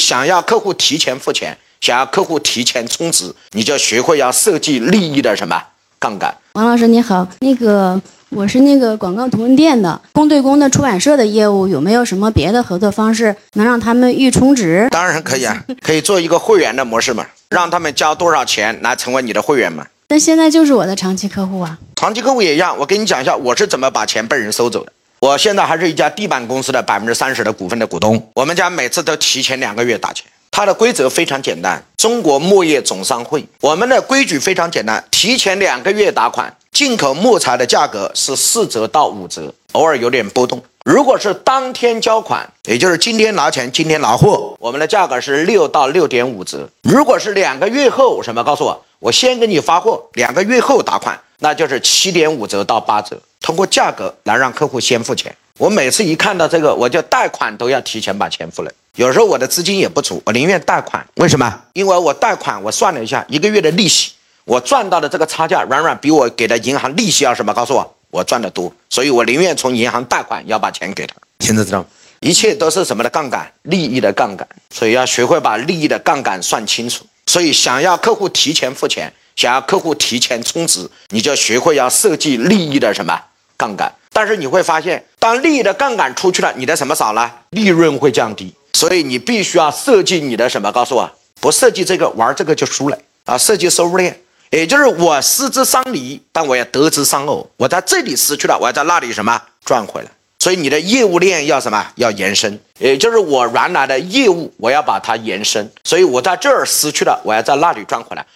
想要客户提前付钱，想要客户提前充值，你就学会要设计利益的什么杠杆。王老师你好，那个我是那个广告图文店的公对公的出版社的业务，有没有什么别的合作方式能让他们预充值？当然可以啊，可以做一个会员的模式嘛，让他们交多少钱来成为你的会员嘛。那现在就是我的长期客户啊。长期客户也一样，我跟你讲一下我是怎么把钱被人收走的。我现在还是一家地板公司的百分之三十的股份的股东，我们家每次都提前两个月打钱。它的规则非常简单，中国木业总商会，我们的规矩非常简单，提前两个月打款，进口木材的价格是四折到五折，偶尔有点波动。如果是当天交款，也就是今天拿钱今天拿货，我们的价格是六到六点五折。如果是两个月后，什么？告诉我，我先给你发货，两个月后打款，那就是七点五折到八折。通过价格来让客户先付钱。我每次一看到这个，我就贷款都要提前把钱付了。有时候我的资金也不足，我宁愿贷款。为什么？因为我贷款，我算了一下，一个月的利息，我赚到的这个差价，远远比我给的银行利息要什么？告诉我，我赚的多，所以我宁愿从银行贷款，要把钱给他。现在知道吗？一切都是什么的杠杆？利益的杠杆。所以要学会把利益的杠杆算清楚。所以想要客户提前付钱，想要客户提前充值，你就学会要设计利益的什么杠杆。但是你会发现，当利益的杠杆出去了，你的什么少了？利润会降低。所以你必须要设计你的什么？告诉我，不设计这个玩这个就输了啊！设计收入链，也就是我失之伤离，但我要得之伤偶。我在这里失去了，我要在那里什么赚回来？所以你的业务链要什么？要延伸，也就是我原来的业务，我要把它延伸。所以我在这儿失去了，我要在那里赚回来。